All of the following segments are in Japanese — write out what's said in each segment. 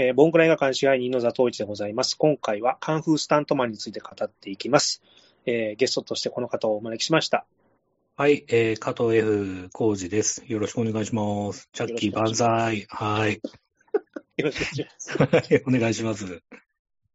えー、ボンクラ映画館支配人の座頭市でございます。今回はカンフースタントマンについて語っていきます。えー、ゲストとしてこの方をお招きしました。はい、えー、加藤 F 浩二です。よろしくお願いします。チャッキー万歳。はい。よろしくお願いします。はい、お願いします。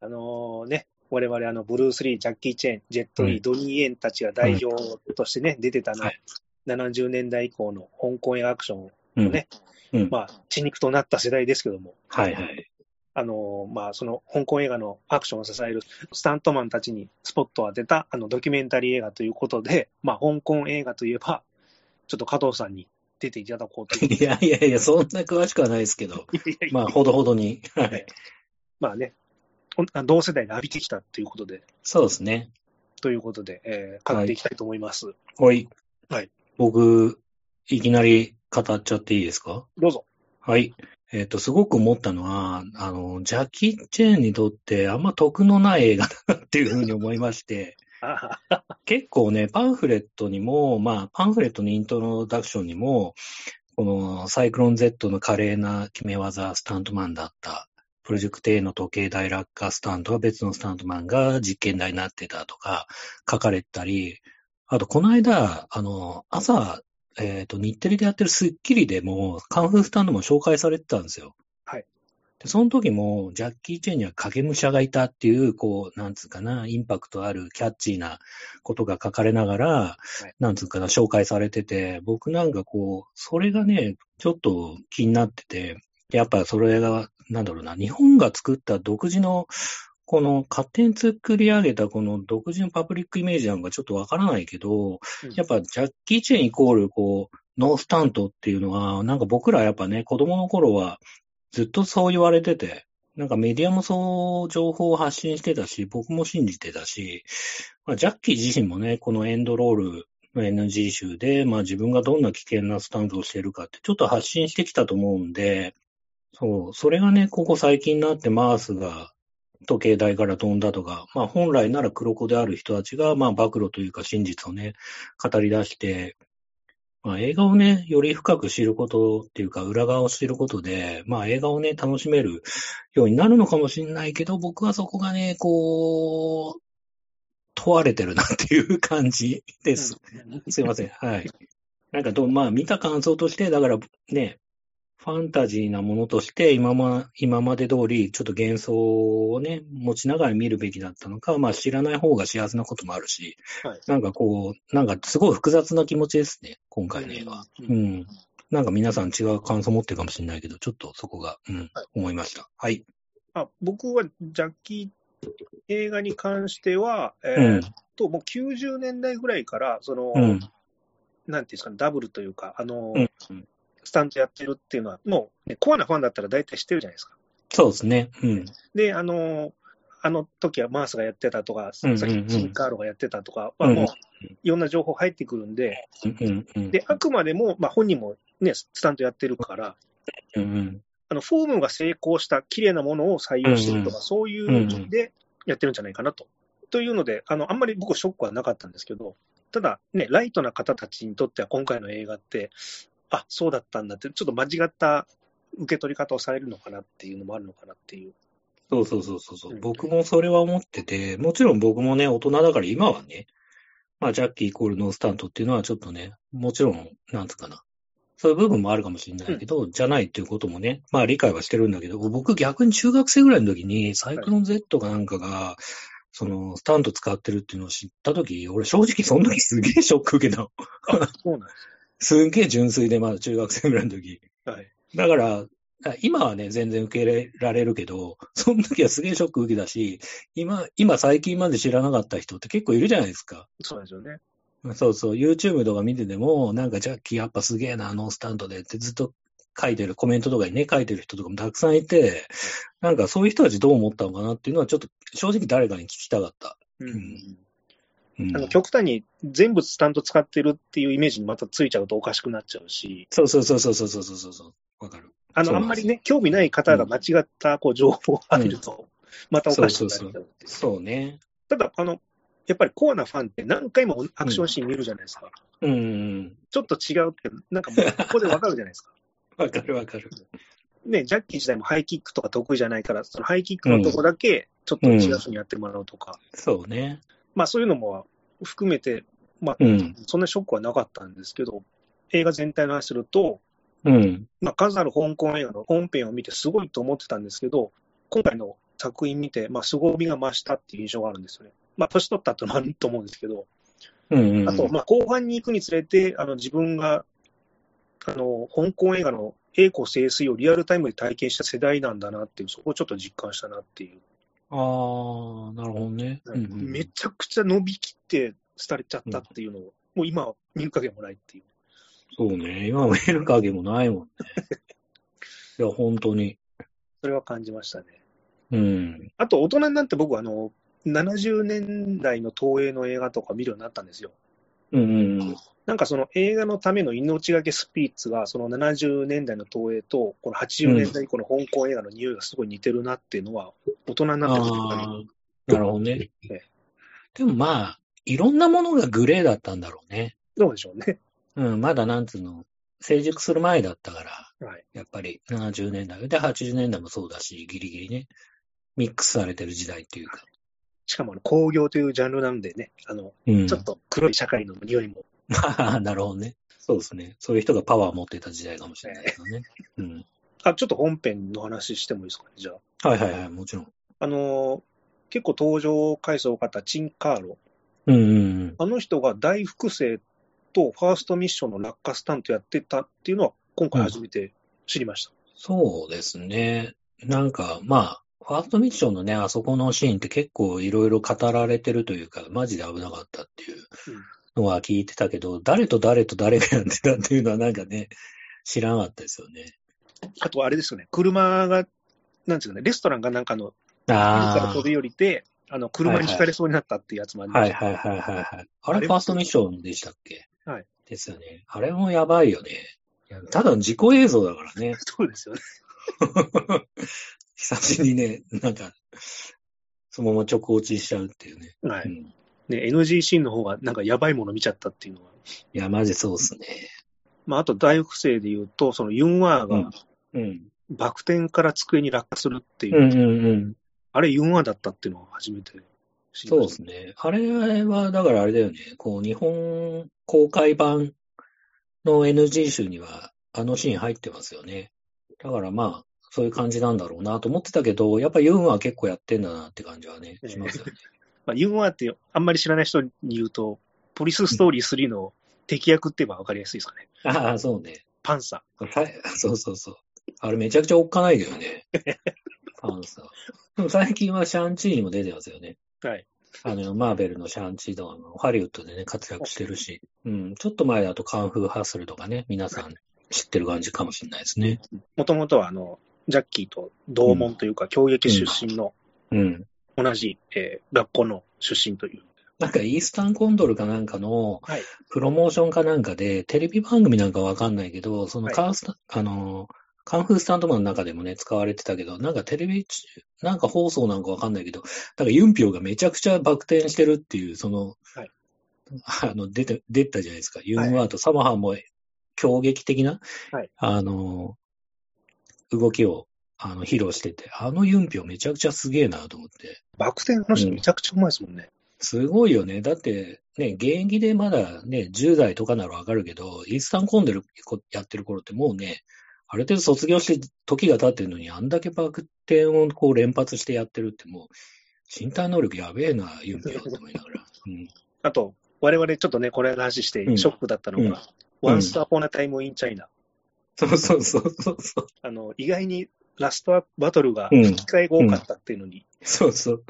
あのー、ね、我々あの、ブルース・リー、ジャッキー・チェーン、ジェット・リー、ドニー・エンたちが代表としてね、出てたの、はい、70年代以降の香港映画アクションのね、うん、まあ、血肉となった世代ですけども、はいはい。あの、まあ、その香港映画のアクションを支えるスタントマンたちにスポットを当てたあのドキュメンタリー映画ということで、まあ、香港映画といえば、ちょっと加藤さんに出ていただこうとい やいやいや、そんな詳しくはないですけど、まあ、ほどほどに。はい。まあね、同世代で浴びてきたということで。そうですね。ということで、えー、語っていきたいと思います。はい。はい。僕、いきなり語っちゃっていいですか？どうぞ。はい。えっ、ー、と、すごく思ったのは、あの、ジャッキー・チェーンにとってあんま得のない映画だなっていうふうに思いまして、結構ね、パンフレットにも、まあ、パンフレットのイントロダクションにも、このサイクロン Z の華麗な決め技スタントマンだった、プロジェクト A の時計台落下スタントは別のスタントマンが実験台になってたとか書かれたり、あと、この間、あの、朝、えっ、ー、と、日テレでやってるスッキリでも、カンフースタンドも紹介されてたんですよ。はい。で、その時も、ジャッキー・チェンには影武者がいたっていう、こう、なんつうかな、インパクトあるキャッチーなことが書かれながら、はい、なんつうかな、紹介されてて、僕なんかこう、それがね、ちょっと気になってて、やっぱそれが、なんだろうな、日本が作った独自のこの勝手に作り上げたこの独自のパブリックイメージなんかちょっとわからないけど、うん、やっぱジャッキー・チェーンイコールこう、ノースタントっていうのは、なんか僕らやっぱね、子供の頃はずっとそう言われてて、なんかメディアもそう情報を発信してたし、僕も信じてたし、まあ、ジャッキー自身もね、このエンドロールの NG 集で、まあ自分がどんな危険なスタントをしてるかってちょっと発信してきたと思うんで、そう、それがね、ここ最近になってマースが時計台から飛んだとか、まあ本来なら黒子である人たちが、まあ暴露というか真実をね、語り出して、まあ映画をね、より深く知ることっていうか、裏側を知ることで、まあ映画をね、楽しめるようになるのかもしれないけど、僕はそこがね、こう、問われてるなっていう感じです。すいません。はい。なんかど、まあ見た感想として、だからね、ファンタジーなものとして今ま、今まで通り、ちょっと幻想をね、持ちながら見るべきだったのか、まあ知らない方が幸せなこともあるし、はい、なんかこう、なんかすごい複雑な気持ちですね、今回の映画。うん、うん。なんか皆さん違う感想を持ってるかもしれないけど、ちょっとそこが、うん、はい、思いました。はい。あ僕はジャッキー映画に関しては、えー、っと、うん、もう90年代ぐらいから、その、うん、なんていうんですかね、ダブルというか、あの、うんスタントやってるっていうのは、もう、ね、コアなファンだったら大体知ってるじゃないですか。そうですね。うん。で、あの、あの時はマースがやってたとか、さっきジンカーロがやってたとかは、もう、いろんな情報入ってくるんで、うんうん、で、あくまでも、まあ、本人もね、スタントやってるから、うんうん、あの、フォームが成功した綺麗なものを採用してるとか、うんうん、そういう意味でやってるんじゃないかなと。というので、あの、あんまり僕ショックはなかったんですけど、ただね、ライトな方たちにとっては今回の映画って、あ、そうだったんだって、ちょっと間違った受け取り方をされるのかなっていうのもあるのかなっていう。そうそうそうそう、うん、僕もそれは思ってて、もちろん僕もね、大人だから今はね、まあ、ジャッキーイコールノースタントっていうのはちょっとね、もちろん、なんつうかな。そういう部分もあるかもしれないけど、うん、じゃないっていうこともね、まあ理解はしてるんだけど、僕逆に中学生ぐらいの時に、サイクロン Z かなんかが、はい、その、スタント使ってるっていうのを知った時、俺正直その時すげえショック受けたの。そうなんですすんげえ純粋で、まだ中学生ぐらいの時。はい。だから、今はね、全然受け入れられるけど、その時はすげえショック受けたし、今、今最近まで知らなかった人って結構いるじゃないですか。そうですよね。そうそう、YouTube とか見てても、なんかジャッキーやっぱすげえな、あのスタンドでってずっと書いてる、コメントとかにね、書いてる人とかもたくさんいて、なんかそういう人たちどう思ったのかなっていうのはちょっと正直誰かに聞きたかった。うん、うんあの極端に全部スタント使ってるっていうイメージにまたついちゃうとおかしくなっちゃうし。そうそうそうそうそうそうそうそう。わかる。あの、あんまりね、興味ない方が間違ったこう情報を浴びると、またおかしくなっちゃうそうそうそうね。ただ、あの、やっぱりコアなファンって何回もアクションシーン見るじゃないですか。うん。ちょっと違うって、なんかもうここでわかるじゃないですか。わかるわかる。ね、ジャッキー自体もハイキックとか得意じゃないから、そのハイキックのとこだけ、ちょっと1月にやってもらうとか、そうね。まあそういうのも含めて、まあ、うん。そんなショックはなかったんですけど、映画全体の話すると、うん。まあ、数ある香港映画の本編を見てすごいと思ってたんですけど、今回の作品見て、まあ、凄みが増したっていう印象があるんですよね。まあ、年取ったってのもあると思うんですけど、うん。うんあと、まあ、後半に行くにつれて、あの、自分が、あの、香港映画の栄光盛衰をリアルタイムで体験した世代なんだなっていう、そこをちょっと実感したなっていう。ああ、なるほどね。うんうんめちゃくちゃ伸びきって廃れちゃったっていうのを、もう今は見る影もないっていう。そうね。今見る影もないもんね。いや、本当に。それは感じましたね。うん。あと、大人になって僕は、あの、70年代の東映の映画とか見るようになったんですよ。うんうんなんかその映画のための命がけスピーツが、その70年代の東映と、この80年代以降の香港映画の匂いがすごい似てるなっていうのは、大人になってくるああ、なるほどねえ。でもまあ、いろんなものがグレーだったんだろうね。どうでしょうね。うん、まだなんつうの、成熟する前だったから、はい。やっぱり70年代。で、80年代もそうだし、ギリギリね、ミックスされてる時代っていうか。しかもあの工業というジャンルなんでね、あの、うん。ちょっと黒い社会の匂いも、ま あ、なるほどね。そうですね。そういう人がパワーを持ってた時代かもしれないけどね。うん。あ、ちょっと本編の話してもいいですかね、じゃあ。はいはいはい、もちろん。あのー結構登場回数多かったチンカーロ。うんうんうん。あの人が大複製とファーストミッションの落下スタントやってたっていうのは、今回初めて知りました。そうですね。なんか、まあ、ファーストミッションのね、あそこのシーンって結構いろいろ語られてるというか、マジで危なかったっていうのは聞いてたけど、誰と誰と誰がやってたっていうのはなんかね、知らなかったですよね。あとあれですよね、車が、なんていうかね、レストランがなんかの、ビルからあ飛び降りて、あの、車にひかれそうになったっていうやつもありあ、ました。はいはいはいはいはい。あれファーストミッションでしたっけ？はい。ですよね。あれもやばいよね。ただの事故映像だからね。そうですよね。久しぶりにね、なんか、そのまま直落ちしちゃうっていうね。はい。うんね、NGC の方がなんかやばいもの見ちゃったっていうのは。いや、マジそうっすね。まあ、あと大複製で言うと、そのユンワーがうん。バク転から机に落下するっていう、うんうんうん。あれユンワーだったっていうのを初めて知りそうました。ですね。あれは、だからあれだよね。こう、日本公開版の NG 集には、あのシーン入ってますよね。だからまあ、そういう感じなんだろうなと思ってたけど、やっぱユンは結構やってんだなって感じはね、ええしますよね。まあ、ユンワーってあんまり知らない人に言うと、ポリスストーリー3の敵役って言えば分かりやすいですかね。ああ、そうね。パンサはい そうそうそう。あれめちゃくちゃおっかないけどね。パンサー。でも最近はシャンチーにも出てますよね。ー。はい。あの、マーベルのシャンチーとかのハリウッドでね、活躍してるし。うん。ちょっと前だとカンフーハッスルとかね、皆さん知ってる感じかもしれないですね。もともとはあの、ジャッキーと同門というか、教劇出身のうん。同じ、えー学校の出身という。なんかイースタンコンドルかなんかのはい。プロモーションかなんかで、テレビ番組なんかわかんないけど、そのはいカースタ、あの、カンフースタントマンの中でもね、使われてたけど、なんかテレビ中、なんか放送なんかわかんないけど、なんかユンピョウがめちゃくちゃバク転してるっていう、その、はいあの、出て、出たじゃないですか。ユンワーとサマハンも強撃的な、はいあの、動きを、あの、披露してて、あのユンピョウめちゃくちゃすげえなと思って。バク転の人めちゃくちゃうまいですもんね。すごいよね。だって、ね、現役でまだね、10代とかならわかるけど、イースタンコンデルやってる頃ってもうね、ある程度卒業して時が経ってるのに、あんだけバク転をこう連発してやってるってもう、身体能力やべえな、ユンピョウと思いながら。うん。あと、我々ちょっとね、これの話してうんショックだったのが、うん Once Upon a Time in China。そうそうそうそうそう。あの、意外にラストバトルがうん吹き替えが多かったっていうのに、そうそう。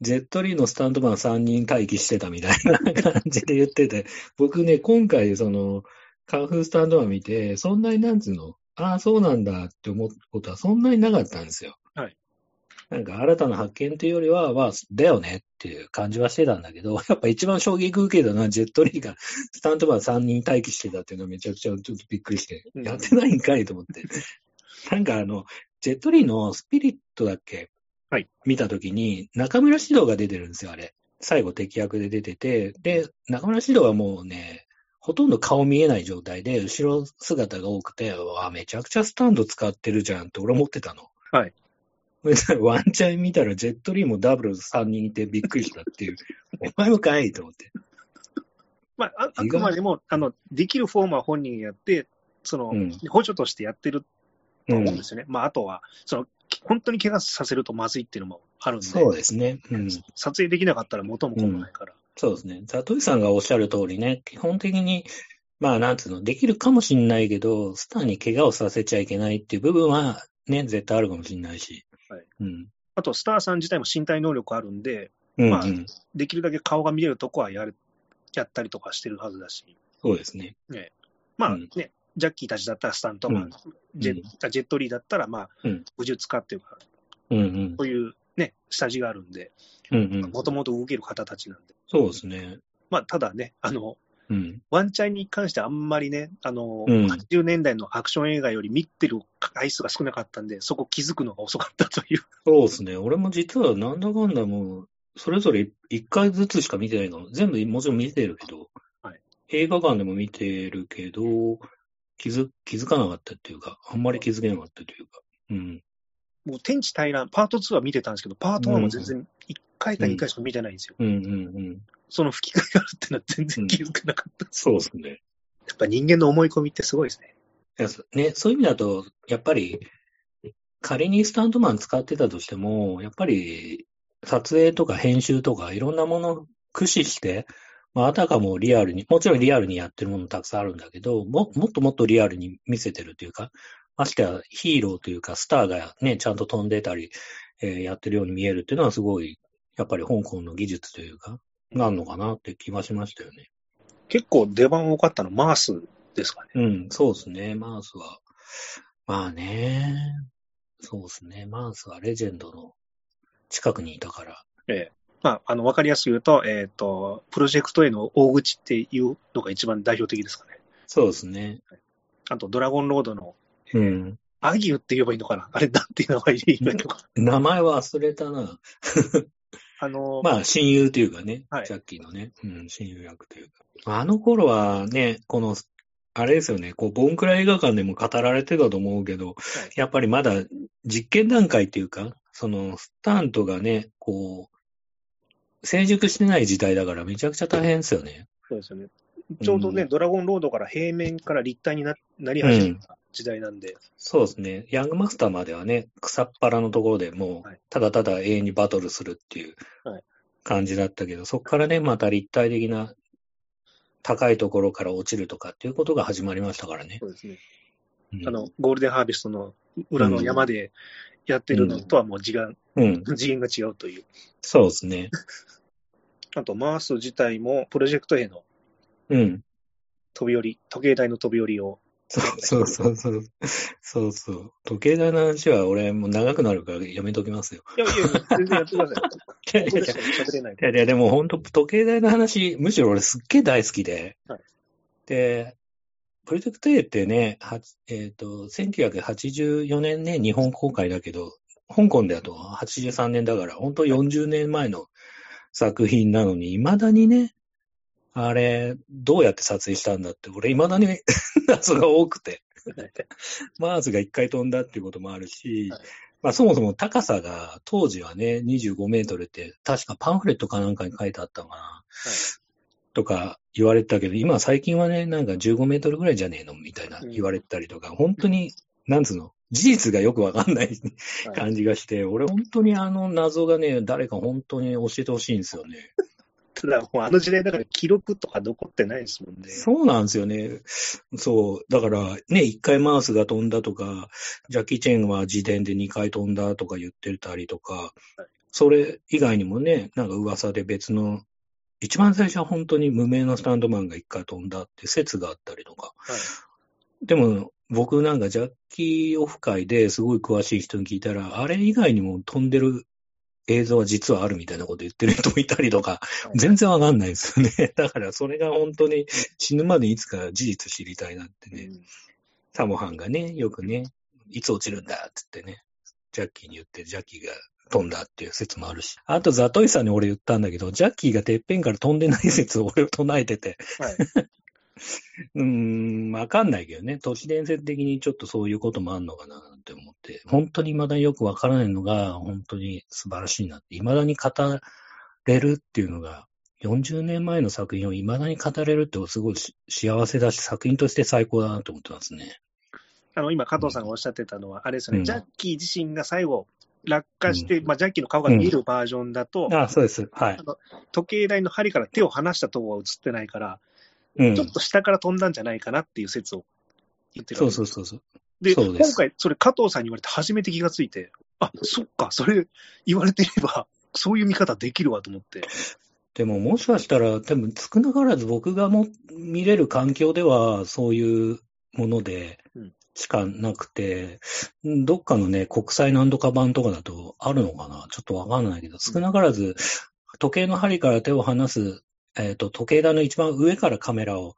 ジェットリーのスタントマン3人待機してたみたいな感じで言ってて、僕ね、今回その、カンフースタントマン見て、そんなになんつうの、ああ、そうなんだって思うことはそんなになかったんですよ。はい。なんか新たな発見というよりは、まあ、だよねっていう感じはしてたんだけど、やっぱ一番衝撃受けたのはジェットリーがスタントマン3人待機してたっていうのはめちゃくちゃちょっとびっくりして、うんやってないんかいと思って。なんかあの、ジェットリーのスピリットだっけ？はい。見たときに、中村獅童が出てるんですよ、あれ。最後敵役で出てて、で、中村獅童はもうね、ほとんど顔見えない状態で、後ろ姿が多くて、わめちゃくちゃスタンド使ってるじゃんって俺思ってたの。はい。ワンチャン見たらジェットリーもダブル3人いてびっくりしたっていう。お前もかいと思って。まあ、ああくまでも、あの、できるフォームは本人やって、その、うん補助としてやってるとうん思うんですよね。まあ、あとは、その、本当に怪我させるとまずいっていうのもあるんで、そうですね。うん。撮影できなかったら元も子もないから。そうですね。ザトイさんがおっしゃる通りね、基本的に、まあ、なんつうの、できるかもしんないけど、スターに怪我をさせちゃいけないっていう部分は、ね、絶対あるかもしんないし。はい。うん。あと、スターさん自体も身体能力あるんで、うん、まあうん。できるだけ顔が見れるとこはやる、やったりとかしてるはずだし、そうですね。まあうんね、ジャッキーたちだったらスタントマン、うんジェジェットリーだったら、まあうん、武術家っていうか、うんうん。そういうね、下地があるんで、うんうん。もともと動ける方たちなんで。そうですね。まあ、ただね、あの、うん。ワンチャンに関してはあんまりね、あの、うん80年代のアクション映画より見てる回数が少なかったんで、そこ気づくのが遅かったという。そうですね。俺も実はなんだかんだもう、それぞれ一回ずつしか見てないの。全部もちろん見てるけど、はい映画館でも見てるけど、気づ、気づかなかったっていうか、あんまり気づけなかったというか。うん。もう天地平らん、パート2は見てたんですけど、パート1は全然1回か2回しか見てないんですよ。うんうんうん。その吹き替えがあるっていうのは全然気づかなかった。そうですね。やっぱ人間の思い込みってすごいですね。いやそね、そういう意味だと、やっぱり、仮にスタントマン使ってたとしても、やっぱり、撮影とか編集とかいろんなものを駆使して、まあ、あたかもリアルに、もちろんリアルにやってるものたくさんあるんだけど、ももっともっとリアルに見せてるというか、ましてやヒーローというかスターがね、ちゃんと飛んでたり、えーやってるように見えるっていうのはすごい、やっぱり香港の技術というか、があるのかなって気がしましたよね。結構出番多かったのマースですかね。うん、そうですね、マースは。まあね、そうですね、マースはレジェンドの近くにいたから。ええまあ、あの、わかりやすく言うと、えっ、と、プロジェクトへの大口っていうのが一番代表的ですかね。そうですね。あと、ドラゴンロードの、うん。アギュって言えばいいのかな？あれ、なんていう名前で言えばいいのか名前は忘れたな。あの、まあ、親友というかね、はいジャッキーのね、うん、親友役というか。あの頃はね、この、あれですよね、こう、ボンクラ映画館でも語られてたと思うけど、はいやっぱりまだ実験段階っていうか、その、スタントがね、こう、成熟してない時代だからめちゃくちゃ大変ですよね。そうですよね。ちょうどね、ドラゴンロードから平面から立体にななり始めた時代なんで、そうですね。ヤングマスターまではね、草っ腹のところでもうはい、ただただ永遠にバトルするっていうはい感じだったけど、そこからね、また立体的な高いところから落ちるとかっていうことが始まりましたからね。そうですね。うんあの、ゴールデンハーベストの裏の山でやってるのとはもう次元、うん、次元が違うという。そうですね。あと、マース自体もプロジェクトへのうん。飛び降り、時計台の飛び降りを、そうそうそうそう。そうそう。時計台の話は俺もう長くなるからやめときますよ。いやいやいや、全然やってください。いやいやい。やいや、でも本当、時計台の話、むしろ俺すっげえ大好きで。はいで、プロジェクト A ってね、はえっ、と、1984年ね、日本公開だけど、香港だと83年だから、本当40年前の作品なのに、未だにね、あれ、どうやって撮影したんだって、俺未だに 謎が多くて。マーズが一回飛んだっていうこともあるし、はい。まあそもそも高さが当時はね、25メートルって確かパンフレットかなんかに書いてあったのかな、とか言われてたけど、今最近はね、なんか15メートルぐらいじゃねえのみたいなうん言われてたりとか、本当に、なんつうの、事実がよくわかんないはい感じがして、俺本当にあの謎がね、誰か本当に教えてほしいんですよね。ただ、もうあの時代だから記録とか残ってないですもんね。そうなんですよね。そう。だから、ね、一回マウスが飛んだとか、ジャッキー・チェンは自伝で二回飛んだとか言ってたりとか、それ以外にもね、なんか噂で別の、一番最初は本当に無名のスタンドマンが一回飛んだって説があったりとか。はいでも、僕なんかジャッキーオフ会ですごい詳しい人に聞いたら、あれ以外にも飛んでる映像は実はあるみたいなこと言ってる人もいたりとか、全然わかんないですよね。だからそれが本当に死ぬまでいつか事実知りたいなってね。うんサモハンがね、よくね、いつ落ちるんだっつってね、ジャッキーに言って、ジャッキーが飛んだっていう説もあるし。あと、ザトイさんに俺言ったんだけど、ジャッキーがてっぺんから飛んでない説を俺を唱えてて、はい。うーん、わかんないけどね。都市伝説的にちょっとそういうこともあんのかなって思って、本当に未だによくわからないのが、本当に素晴らしいなって、未だに語れるっていうのが、40年前の作品を未だに語れるってすごい幸せだし、作品として最高だなと思ってますね。あの、今、加藤さんがおっしゃってたのは、あれですよね、うん、ジャッキー自身が最後、落下して、うん、まあ、ジャッキーの顔が見えるバージョンだと、うん、あそうです。はい。時計台の針から手を離したところは映ってないから、うん、ちょっと下から飛んだんじゃないかなっていう説を言ってるそうそうそうそう。で今回、それ加藤さんに言われて初めて気がついて、あ、そっか、それ言われてれば、そういう見方できるわと思って。でももしかしたら、多分少なからず僕がも見れる環境では、そういうもので、しかなくて、どっかのね、国際何度か版とかだとあるのかな？ちょっとわかんないけど、少なからず、時計の針から手を離す、えっ、ー、と、時計台の一番上からカメラを、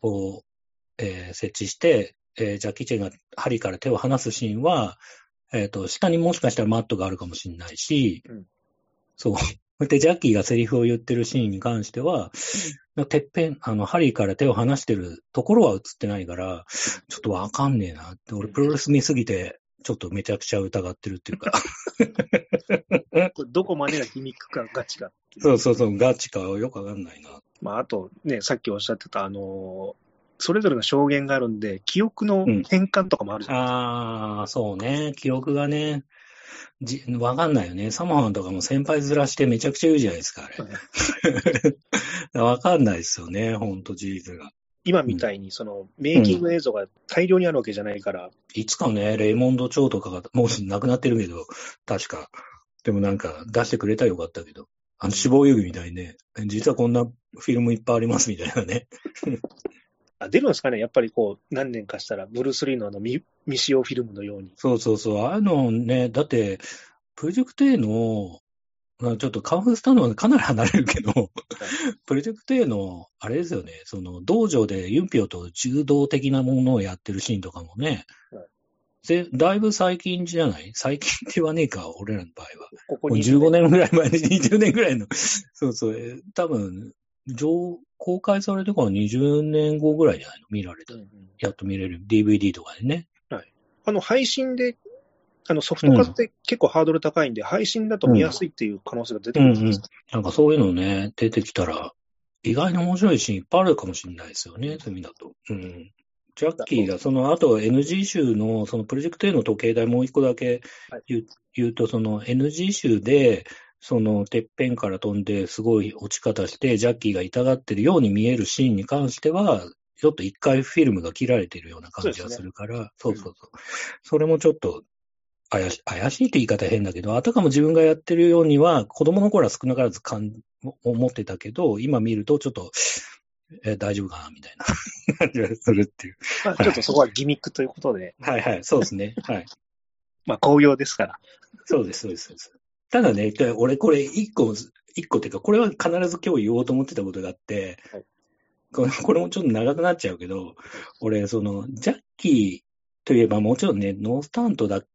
こう、えー、設置して、えー、ジャッキー・チェンが針から手を離すシーンは、えっ、ー、と、下にもしかしたらマットがあるかもしれないし、うん、そう。で、ジャッキーがセリフを言ってるシーンに関しては、てっぺん、あの、ハリーから手を離してるところは映ってないから、ちょっとわかんねえなって、俺プロレス見すぎて、ちょっとめちゃくちゃ疑ってるっていうか どこまでが皮肉かガチかそうそうそう、ガチかよくわかんないな。まあ、あとね、さっきおっしゃってた、あのそれぞれの証言があるんで、記憶の変換とかもあるじゃないですか。うん、ああ、そうね。記憶がね。じ、わかんないよね。サマハンとかも先輩ずらしてめちゃくちゃ言うじゃないですか、あれ。わかんないですよね、ほんと事実が。今みたいに、その、メイキング映像が大量にあるわけじゃないから。うん、いつかね、レイモンド町とかが、もう亡くなってるけど、確か。でもなんか、出してくれたらよかったけど。あの、死亡遊戯みたいにね、実はこんなフィルムいっぱいありますみたいなね。あ出るんですかね？やっぱりこう、何年かしたら、ブルース・リーのあの未未使用フィルムのように。そうそうそう。あのね、だって、プロジェクト A の、ちょっとカンフースタンドはかなり離れるけど、はい、プロジェクト A の、あれですよね、その道場でユンピョと柔道的なものをやってるシーンとかもね、はい、だいぶ最近じゃない？最近って言わねえか、俺らの場合は。ここ15年ぐらい前に、20年ぐらいの、そうそう、多分、上、公開されてから20年後ぐらいじゃないの？見られた、うんうん。やっと見れる。DVD とかでね。はい。あの、配信で、あの、ソフト化って結構ハードル高いんで、うん、配信だと見やすいっていう可能性が出てくるんですか、うんうん、なんかそういうのね、出てきたら、意外に面白いシーンいっぱいあるかもしれないですよね、そういう意味だと。うん。ジャッキーが、その後 NG 集の、そのプロジェクト A の時計台もう一個だけ言うはい、言うと、その NG 集で、そのてっぺんから飛んですごい落ち方して、ジャッキーが痛がってるように見えるシーンに関しては、ちょっと一回フィルムが切られてるような感じがするから、そう、ね,、そうそうそれもちょっと怪し怪しいって言い方変だけど、あたかも自分がやってるようには、子供の頃は少なからず感思ってたけど、今見るとちょっと、え大丈夫かなみたいな感じがするっていう。まあ、ちょっとそこはギミックということで。はいはい、そうですね。はい。まあ、紅葉ですから。そうです、そうです。ただね、俺これ一個、一個っていうか、これは必ず今日言おうと思ってたことがあって、はい、これこれもちょっと長くなっちゃうけど、俺、その、ジャッキーといえばもちろんね、ノースタントだっ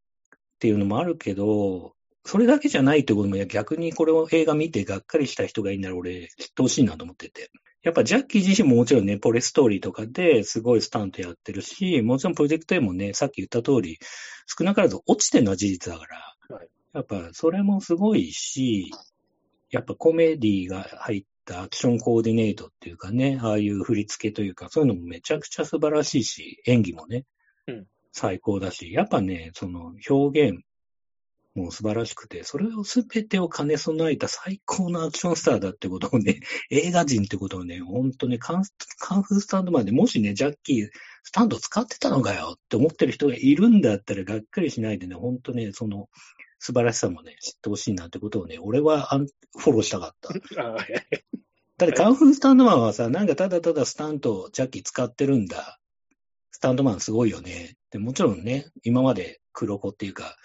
ていうのもあるけど、それだけじゃないってことも、逆にこれを映画見てがっかりした人がいいなら俺、知ってほしいなと思ってて。やっぱジャッキー自身ももちろんね、ポレストーリーとかですごいスタントやってるし、もちろんプロジェクト A もね、さっき言った通り、少なからず落ちてるのは事実だから、はい、やっぱそれもすごいし、やっぱコメディが入ったアクションコーディネートっていうかね、ああいう振り付けというか、そういうのもめちゃくちゃ素晴らしいし、演技もね、うん、最高だし、やっぱね、その表現も素晴らしくて、それをすべてを兼ね備えた最高のアクションスターだってことをね、映画人ってことをね、ほんとね、カンカンフースタンドマンでもしね、ジャッキー、スタンド使ってたのかよって思ってる人がいるんだったらがっかりしないでね、ほんとね、その、素晴らしさもね、知ってほしいなってことをね、俺はアンフォローしたかった。だってカンフースタンドマンはさ、なんかただただスタント、ジャッキー使ってるんだ。スタンドマンすごいよね。でもちろんね、今まで黒子っていうか、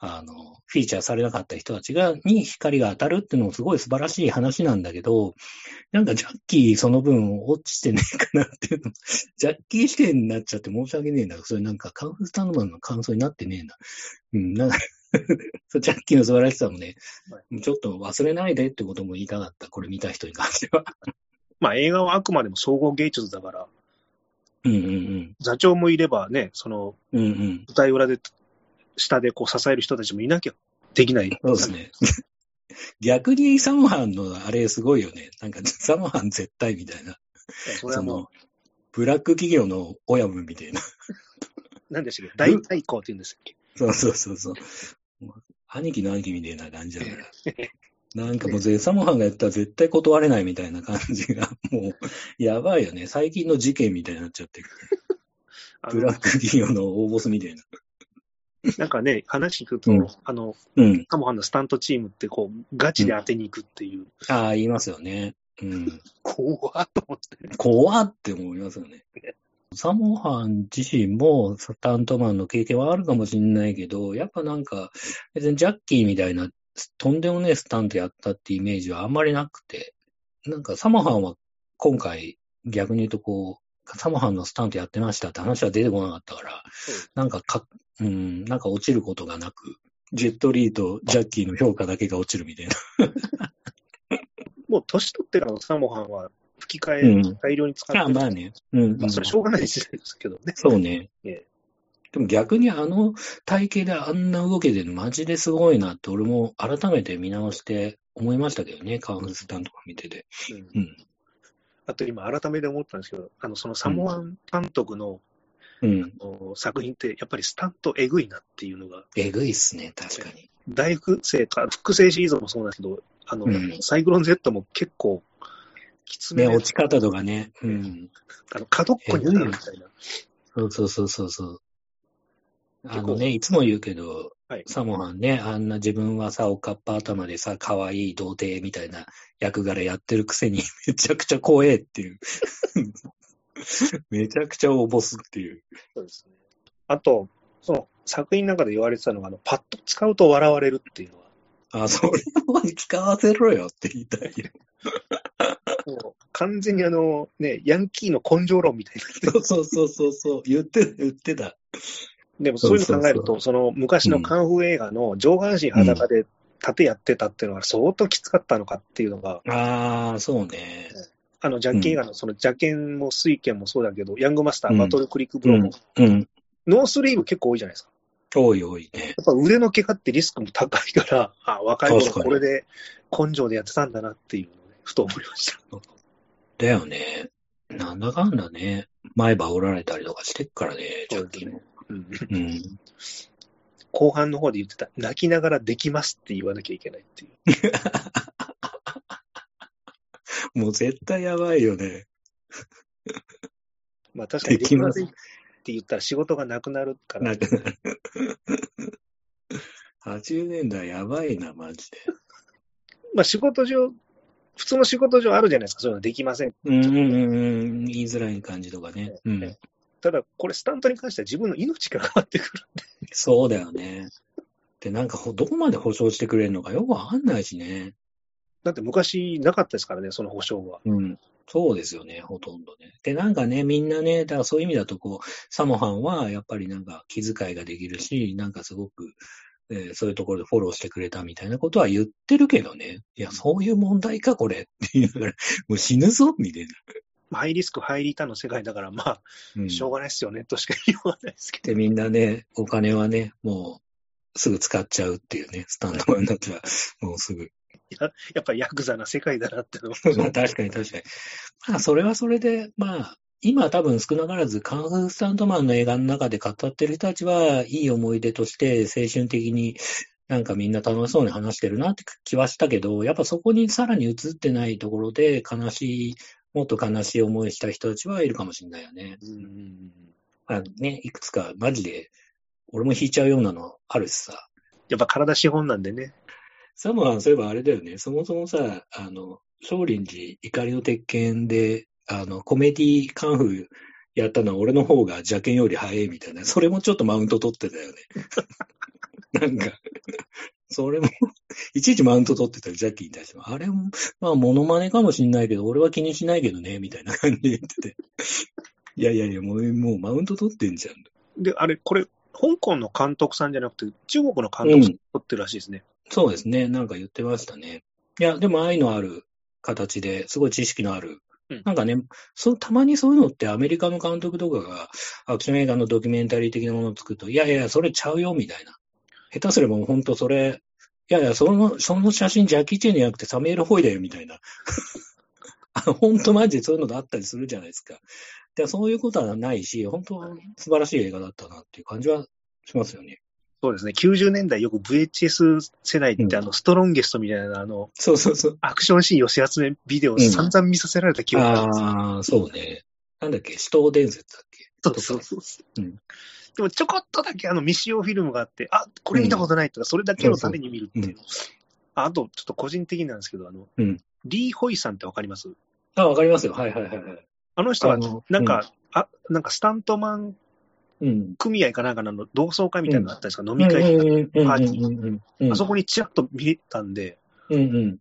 あの、フィーチャーされなかった人たちが、に光が当たるっていうのもすごい素晴らしい話なんだけど、なんかジャッキーその分落ちてねえかなっていうの、ジャッキー視点になっちゃって申し訳ねえんだ。それなんかカンフースタンドマンの感想になってねえな。うん、なんか ジャッキーの素晴らしさもね、はい、ちょっと忘れないでってことも言いたかった。これ見た人に関しては。まあ映画はあくまでも総合芸術だから、うんうんうん。座長もいればね、そのうんうん。舞台裏で、下でこう支える人たちもいなきゃできない。そうですね。逆にサモハンのあれすごいよね。なんかサモハン絶対みたいな。そその、ブラック企業の親分みたいな。何でしたっけ？大対抗って言うんですっけ？そうそうそうそう。兄貴の兄貴みたいな感じだから。なんかもうゼサモハンがやったら絶対断れないみたいな感じが、もう、やばいよね。最近の事件みたいになっちゃってる。ブラック企業の大ボスみたいな。なんかね、話聞くと、うんあの、うん。カモハンのスタントチームってこう、ガチで当てに行くっていう、ああ、言いますよね。うん。怖っと思って。怖って思いますよね。サモハン自身もスタントマンの経験はあるかもしれないけど、やっぱなんか、別にジャッキーみたいなとんでもねえスタントやったってイメージはあんまりなくて、なんかサモハンは今回逆に言うとこう、サモハンのスタントやってましたって話は出てこなかったから、なんかか、うん、なんか落ちることがなく、ジェットリーとジャッキーの評価だけが落ちるみたいな。もう年取ってからのサモハンは吹き替えうん大量に使ってある。まあね。うん、うんまあそれしょうがない時代ですけどね。そうね。ええでも逆にあの体型であんな動けてるのマジですごいなって俺も改めて見直して思いましたけどね、カウンスタンとか見てて。うんうん。あと今改めて思ったんですけど、あの、そのサモアン監督のうん。お作品ってやっぱりスタントえぐいなっていうのが、えぐいっすね、確かに。大複製か、複製シリーズもそうなんですけど、あの、うんサイクロン Z も結構きつめね、で落ち方とかね。うん。あの角っこに当たるみたいな。そうそうそうそうそう。あのね、いつも言うけど、はいサモハンね、あんな自分はさ、おかっぱ頭でさ、可愛い童貞みたいな役柄やってるくせに、めちゃくちゃ怖えっていう。めちゃくちゃおボスっていう。そうですね。あと、その作品の中で言われてたのが、あのパッと使うと笑われるっていうのは、あ、それを使わせろよって言いたい完全にあの、ね、ヤンキーの根性論みたいな。そうそうそうそうそう。言ってた、言ってた。でもそういうの考えるそうそうと、その昔のカンフー映画の上半身裸で殺陣やってたっていうのは相当きつかったのかっていうのが、ああ、そうね。あの、ジャッキー映画のその蛇拳も酔拳もそうだけど、ヤングマスター、うんバトルクリックブうんローも、。うん。ノースリーブ結構多いじゃないですか。多い多いね。やっぱ腕の怪我ってリスクも高いから、あ、若い頃これで根性でやってたんだなっていうふと思いました。だよね。なんだかんだね。前歯折られたりとかしてっからね、ジャッキーも。うんうん。後半の方で言ってた、泣きながらできますって言わなきゃいけないっていう。もう絶対やばいよね。まあ確かにできますって言ったら仕事がなくなるからな、くなる。80年代やばいな、マジで。まあ仕事上、普通の仕事上あるじゃないですか、そういうのできません。うんうんうんうん。言いづらい感じとかね。うん。ただ、これスタントに関しては自分の命が変わってくるんで。そうだよね。で、なんかほ、どこまで保証してくれるのかよくわかんないしね。だって昔なかったですからね、その保証は。うん。そうですよね、ほとんどね。で、なんかね、みんなね、だからそういう意味だと、こう、サモハンはやっぱりなんか気遣いができるし、なんかすごく、えーそういうところでフォローしてくれたみたいなことは言ってるけどね。いや、そういう問題か、これ。って言いながら、もう死ぬぞ、みたいな。ハイリスク、ハイリターンの世界だから、まあ、うん、しょうがないですよね、としか言わないですけど。で、みんなね、お金はね、もう、すぐ使っちゃうっていうね、スタンドマンだったら、もうすぐ。ややっぱりヤクザな世界だなってのは まあ確かに確かに。まあそれはそれで、まあ、今多分少なからずカンフースタントマンの映画の中で語ってる人たちはいい思い出として青春的になんかみんな楽しそうに話してるなって気はしたけど、やっぱそこにさらに映ってないところで悲しい、もっと悲しい思いした人たちはいるかもしれないよね。うんうんうんまあね、いくつかマジで俺も引いちゃうようなのあるしさ。やっぱ体資本なんでね。サモアン、そういえばあれだよね。そもそもさ、あの、少林寺怒りの鉄拳で、あの、コメディカンフーやったのは俺の方が邪剣より早いみたいな。それもちょっとマウント取ってたよね。なんか、それも、いちいちマウント取ってたよ、ジャッキーに対しても。あれも、まあ、モノマネかもしんないけど、俺は気にしないけどね、みたいな感じで言ってて。いやいやいや、もう、もうマウント取ってんじゃん。で、あれ、これ、香港の監督さんじゃなくて、中国の監督さんが撮ってるらしいですね。そうですね。なんか言ってましたね。いや、でも愛のある形で、すごい知識のあるうんなんかね、そう、たまにそういうのってアメリカの監督とかがアクション映画のドキュメンタリー的なものを作ると、いやいや、それちゃうよ、みたいな。下手すればもう本当それ、いやいや、その、その写真ジャッキー・チェンじゃなくてサミュエル・ホイだよ、みたいな。あ本当マジでそういうのがあったりするじゃないですか。でそういうことはないし、本当素晴らしい映画だったなっていう感じはしますよね。そうですね。90年代よく VHS 世代って、うんあの、ストロンゲストみたいな、あの、そうそうそう。アクションシーン寄せ集めビデオを散々見させられた記憶があるんですよ。ああ、そうね。なんだっけ、死闘伝説だっけ。そうそうそうそう。うんでもちょこっとだけあの未使用フィルムがあって、あ、これ見たことないとか、それだけのために見るっていう。うんああと、ちょっと個人的なんですけど、あの、うんリー・ホイさんってわかります？あ、わかりますよ。はいはいはいはい。あの人はなんか、あ、なんかスタントマンうん。組合かなんかの同窓会みたいなのがあったんですか、飲飲み会とか、うんうんパーティーうんうんうんあそこにちらっと見えたんで、うんうん。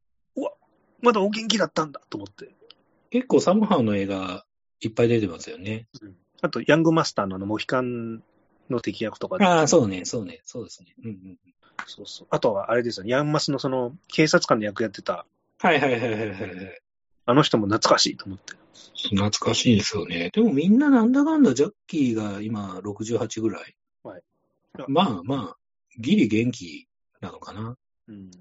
まだお元気だったんだと思って。結構サムハーの映画いっぱい出てますよね。あと、ヤングマスターのあの、モヒカンの敵役とかでああ、そうね、そうね、そうですね。うんうん。そうそう。あとは、あれですよね、ヤンマスのその、警察官の役やってた、はいはいはいはいはいはい。あの人も懐かしいと思って。懐かしいですよね。でもみんななんだかんだジャッキーが今68ぐらい。はい。まあまあ、ギリ元気なのかな。うん。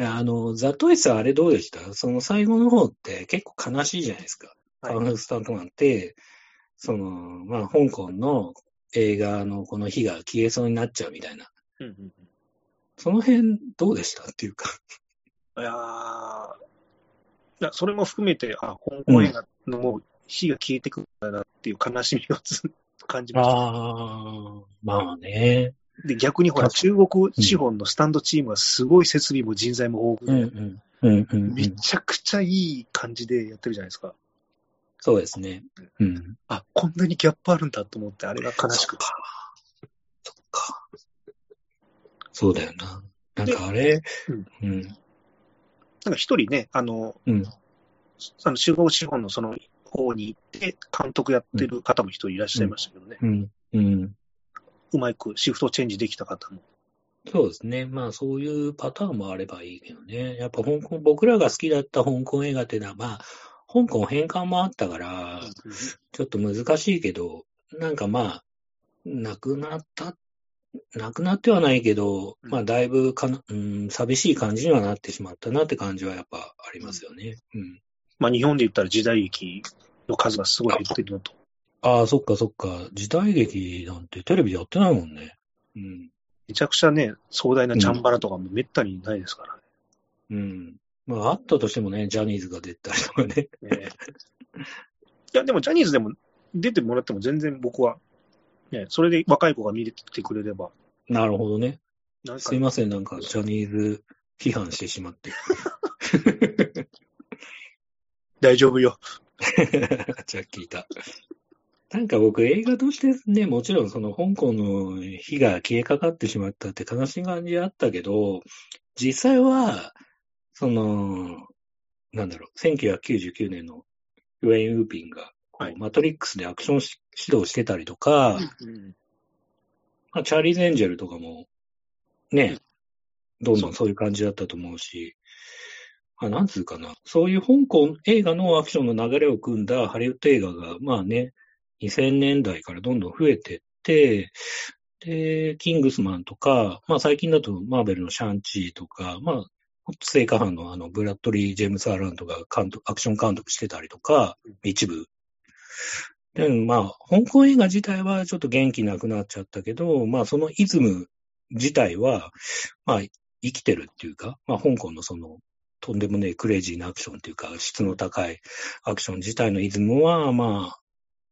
あの、ザトイスあれどうでした？その最後の方って結構悲しいじゃないですか。はいカウンスタントマンって、その、まあ、香港の映画のこの火が消えそうになっちゃうみたいな。うんうんその辺どうでした？っていうか。うん。いやーいや、それも含めて、あ、香港映画のもう火が消えてくるんだなっていう悲しみをつ 感じました。ああ、まあね。で、逆にほら、中国資本のスタンドチームはすごい設備も人材も豊うん富で、うん。うんうん、うめん。ちゃくちゃいい感じでやってるじゃないですか。そうですね。うん。あ、こんなにギャップあるんだと思って、あれが悲しくて。そっか。そうだよな。なんかあれ、うんうん。なんか一人ね、あの、うん。あの中国資本のその方に行って、監督やってる方も一人いらっしゃいましたけどね、うん。うん。うまくシフトチェンジできた方も。そうですね。まあそういうパターンもあればいいけどね。やっぱ香港、僕らが好きだった香港映画っていうのは、まあ、香港返還もあったから、ちょっと難しいけど、なんかまあ、亡くなった、亡くなってはないけど、うんまあだいぶかな、うん、寂しい感じにはなってしまったなって感じはやっぱありますよね。うん。まあ日本で言ったら時代劇の数がすごい減ってるのと。ああ、そっかそっか。時代劇なんてテレビでやってないもんね。うん。めちゃくちゃね、壮大なチャンバラとかもめったにないですからね。うん。まああったとしてもね、ジャニーズが出たりとかね。ねいや、でもジャニーズでも出てもらっても全然僕は、ね、それで若い子が見れてくれれば、なるほどね。なんかすいません、なんか、ジャニーズ批判してしまって。大丈夫よ。じゃあ聞いた。なんか僕、映画としてね、もちろんその香港の火が消えかかってしまったって悲しい感じあったけど、実際は、その、なんだろう、1999年のウェイン・ウーピンが、はい。マトリックスでアクションし指導してたりとか、うんまあ、チャーリーズ・エンジェルとかも、ね、どんどんそう。いう感じだったと思うし、まあ、なんつうかな、そういう香港映画のアクションの流れを組んだハリウッド映画が、まあね、2000年代からどんどん増えてって、で、キングスマンとか、まあ最近だとマーベルのシャンチーとか、まあ、成果班のあの、ブラッドリー・ジェームス・アランとか監督、アクション監督してたりとか、一部。でもまあ、香港映画自体はちょっと元気なくなっちゃったけど、まあそのイズム自体は、まあ生きてるっていうか、まあ香港のその、とんでもねえクレイジーなアクションっていうか、質の高いアクション自体のイズムは、まあ、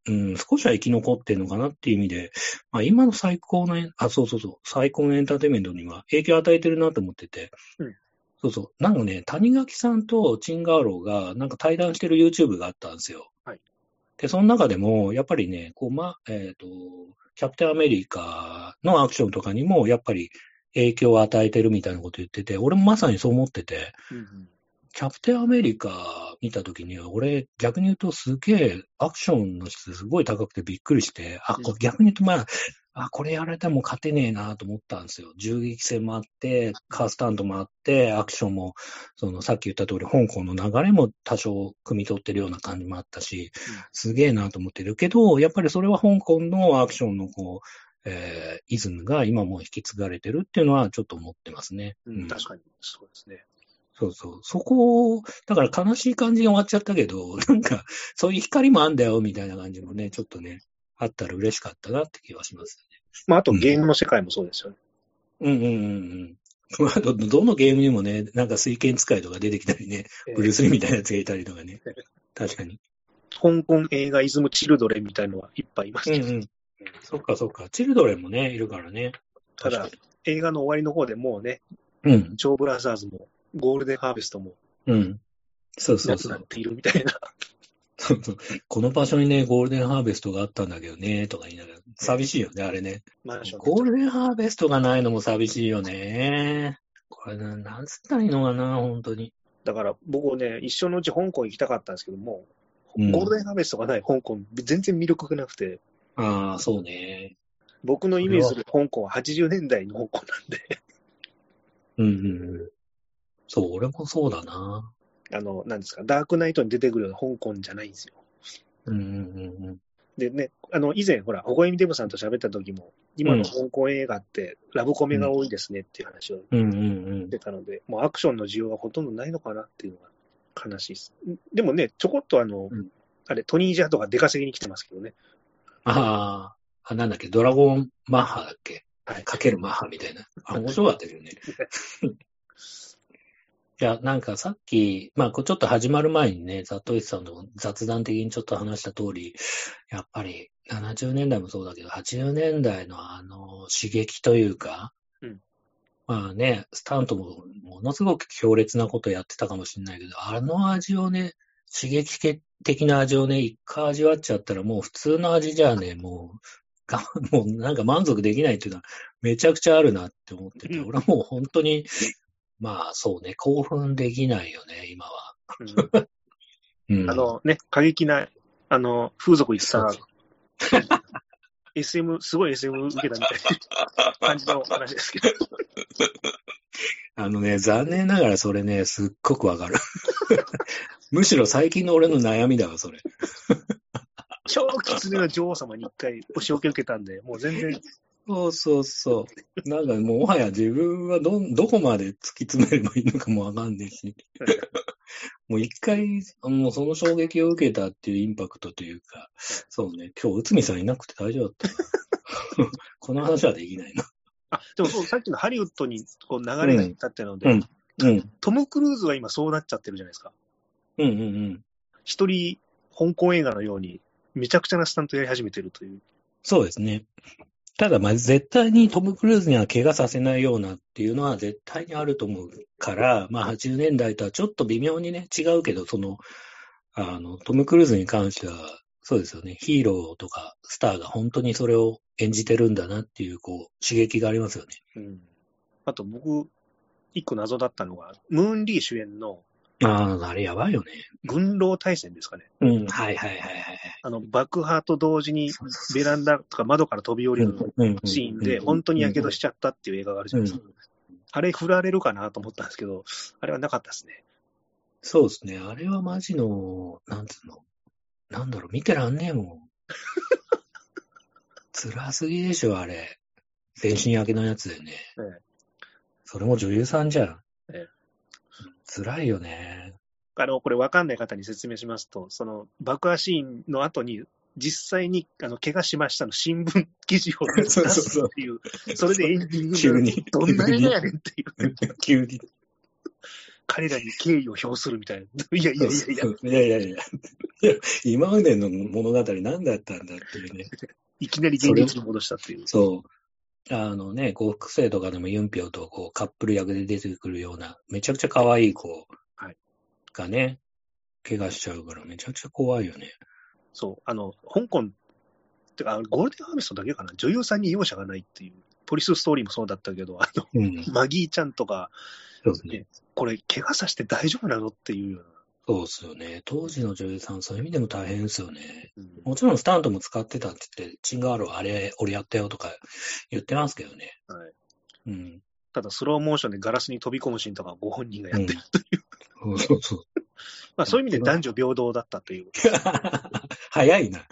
うん、少しは生き残ってるのかなっていう意味で、まあ今の最高のあ、そうそうそう、最高のエンターテインメントには影響を与えてるなと思ってて、うんそうそう、なんかね、谷垣さんとチンガーローがなんか対談してる YouTube があったんですよ。はいで、その中でも、やっぱりね、こう、ま、えっ、と、キャプテンアメリカのアクションとかにも、やっぱり影響を与えてるみたいなこと言ってて、俺もまさにそう思ってて、うんキャプテンアメリカ見たときには、俺、逆に言うとすげえ、アクションの質すごい高くてびっくりして、あ、これ逆に言うとまあ、あ、これやられたらもう勝てねえなと思ったんですよ。銃撃戦もあって、カースタンドもあって、アクションも、そのさっき言った通り、香港の流れも多少汲み取ってるような感じもあったし、すげえなと思ってるけど、やっぱりそれは香港のアクションのこう、えー、イズムが今も引き継がれてるっていうのはちょっと思ってますね。うん、確かに、そうですね。そうそう。そこを、だから悲しい感じに終わっちゃったけど、なんか、そういう光もあんだよ、みたいな感じもね、ちょっとね、あったら嬉しかったなって気はしますね。まあ、あとゲームの世界もそうですよね。うんうんうんうん。あと、どのゲームにもね、なんか水剣使いとか出てきたりね、ブルース・リーみたいなやつがいたりとかね。確かに。香港映画イズム・チルドレンみたいのはいっぱいいますけど。うんうん。そっかそっか。チルドレンもね、いるからね。ただ、映画の終わりの方でもうね、うん。ジョー・ブラザーズも、ゴールデンハーベストも、うん。そうそうそう。なっているみたいな。この場所にね、ゴールデンハーベストがあったんだけどね、とか言いながら。寂しいよね、あれね。ゴールデンハーベストがないのも寂しいよね。これな、なんつったらいいのかな、本当に。だから僕ね、一生のうち香港行きたかったんですけども、うん、ゴールデンハーベストがない香港、全然魅力がなくて。ああ、そうね。僕のイメージする香港は80年代の香港なんで。うんうんうん。そう、俺もそうだな。あの、なんですか、ダークナイトに出てくるような香港じゃないんですよ。うんうんうんうん。でね、あの、以前、ほら、ほごえみデブさんと喋った時も、今の香港映画ってラブコメが多いですねっていう話をしてたので、もうアクションの需要がほとんどないのかなっていうのが悲しいです。でもね、ちょこっとあの、うん、あれ、トニー・ジャーとか出稼ぎに来てますけどね。ああ、なんだっけ、ドラゴンマッハだっけ、はい、かけるマッハみたいな。あ、面白かったけどね。いや、なんかさっき、まあ、ちょっと始まる前にね、ザ・トイスさんと雑談的にちょっと話した通り、やっぱり70年代もそうだけど、80年代のあの刺激というか、うん、まあね、スタントもものすごく強烈なことやってたかもしれないけど、あの味をね、刺激的な味をね、一回味わっちゃったらもう普通の味じゃね、もう、もうなんか満足できないっていうのはめちゃくちゃあるなって思ってて、俺はもう本当にまあそうね、興奮できないよね、今は。うん、あのね、過激な、あの、風俗行ったら、SM、すごい SM 受けたみたいな感じの話ですけど。あのね、残念ながらそれね、すっごくわかる。むしろ最近の俺の悩みだわ、それ。超狐の女王様に一回お仕置け受けたんで、もう全然そうそうそう。なんかもうもはや自分はど、どこまで突き詰めればいいのかもわかんないし。もう一回、もうその衝撃を受けたっていうインパクトというか、そうね、今日内海さんいなくて大丈夫だった。この話はできないな。あ、でもそう、さっきのハリウッドにこう流れがいったってので、うんうん、トム・クルーズは今そうなっちゃってるじゃないですか。うんうんうん。一人、香港映画のように、めちゃくちゃなスタントやり始めてるという。そうですね。ただ、ま、絶対にトム・クルーズには怪我させないようなっていうのは絶対にあると思うから、まあ、80年代とはちょっと微妙にね、違うけど、その、あの、トム・クルーズに関しては、そうですよね、ヒーローとかスターが本当にそれを演じてるんだなっていう、こう、刺激がありますよね。うん。あと僕、一個謎だったのが、ムーン・リー主演のああ、あれやばいよね。軍狼対戦ですかね。うん、はいはいはいはい。あの、爆破と同時にベランダとか窓から飛び降りるシーンで、本当に火傷しちゃったっていう映画があるじゃないですか。あれ振られるかなと思ったんですけど、あれはなかったですね。そうですね。あれはマジの、なんつうの。なんだろう、見てらんねえもん。辛すぎでしょ、あれ。全身焼けのやつでね。ええ、それも女優さんじゃん。ええ辛いよね。あの、これ分かんない方に説明しますと、その爆破シーンの後に、実際に、あの、怪我しましたの新聞記事を出すってい う、それでエンディング急に。どんな映画やねんっていう。急に。彼らに敬意を表するみたいな。いやいやいやいや。いやいやいや。今までの物語何だったんだっていうね。いきなり現実に戻したっていう。そう。あのね、幸福生とかでもユンピョウとこうカップル役で出てくるような、めちゃくちゃ可愛い子がね、怪我しちゃうからめちゃくちゃ怖いよね。そう、あの、香港ってか、ゴールデンハーベストだけかな、女優さんに容赦がないっていう、ポリスストーリーもそうだったけど、あの、うん、マギーちゃんとか、そうですね。これ、怪我させて大丈夫なのっていうようなそうっすよね。当時の女優さん、そういう意味でも大変ですよね。うんもちろんスタントも使ってたって言って、チンガールあれ、俺やったよとか言ってますけどね。はいうん。ただ、スローモーションでガラスに飛び込むシーンとかご本人がやってる。そうそうそう。まあ、そういう意味で男女平等だったという。早いな。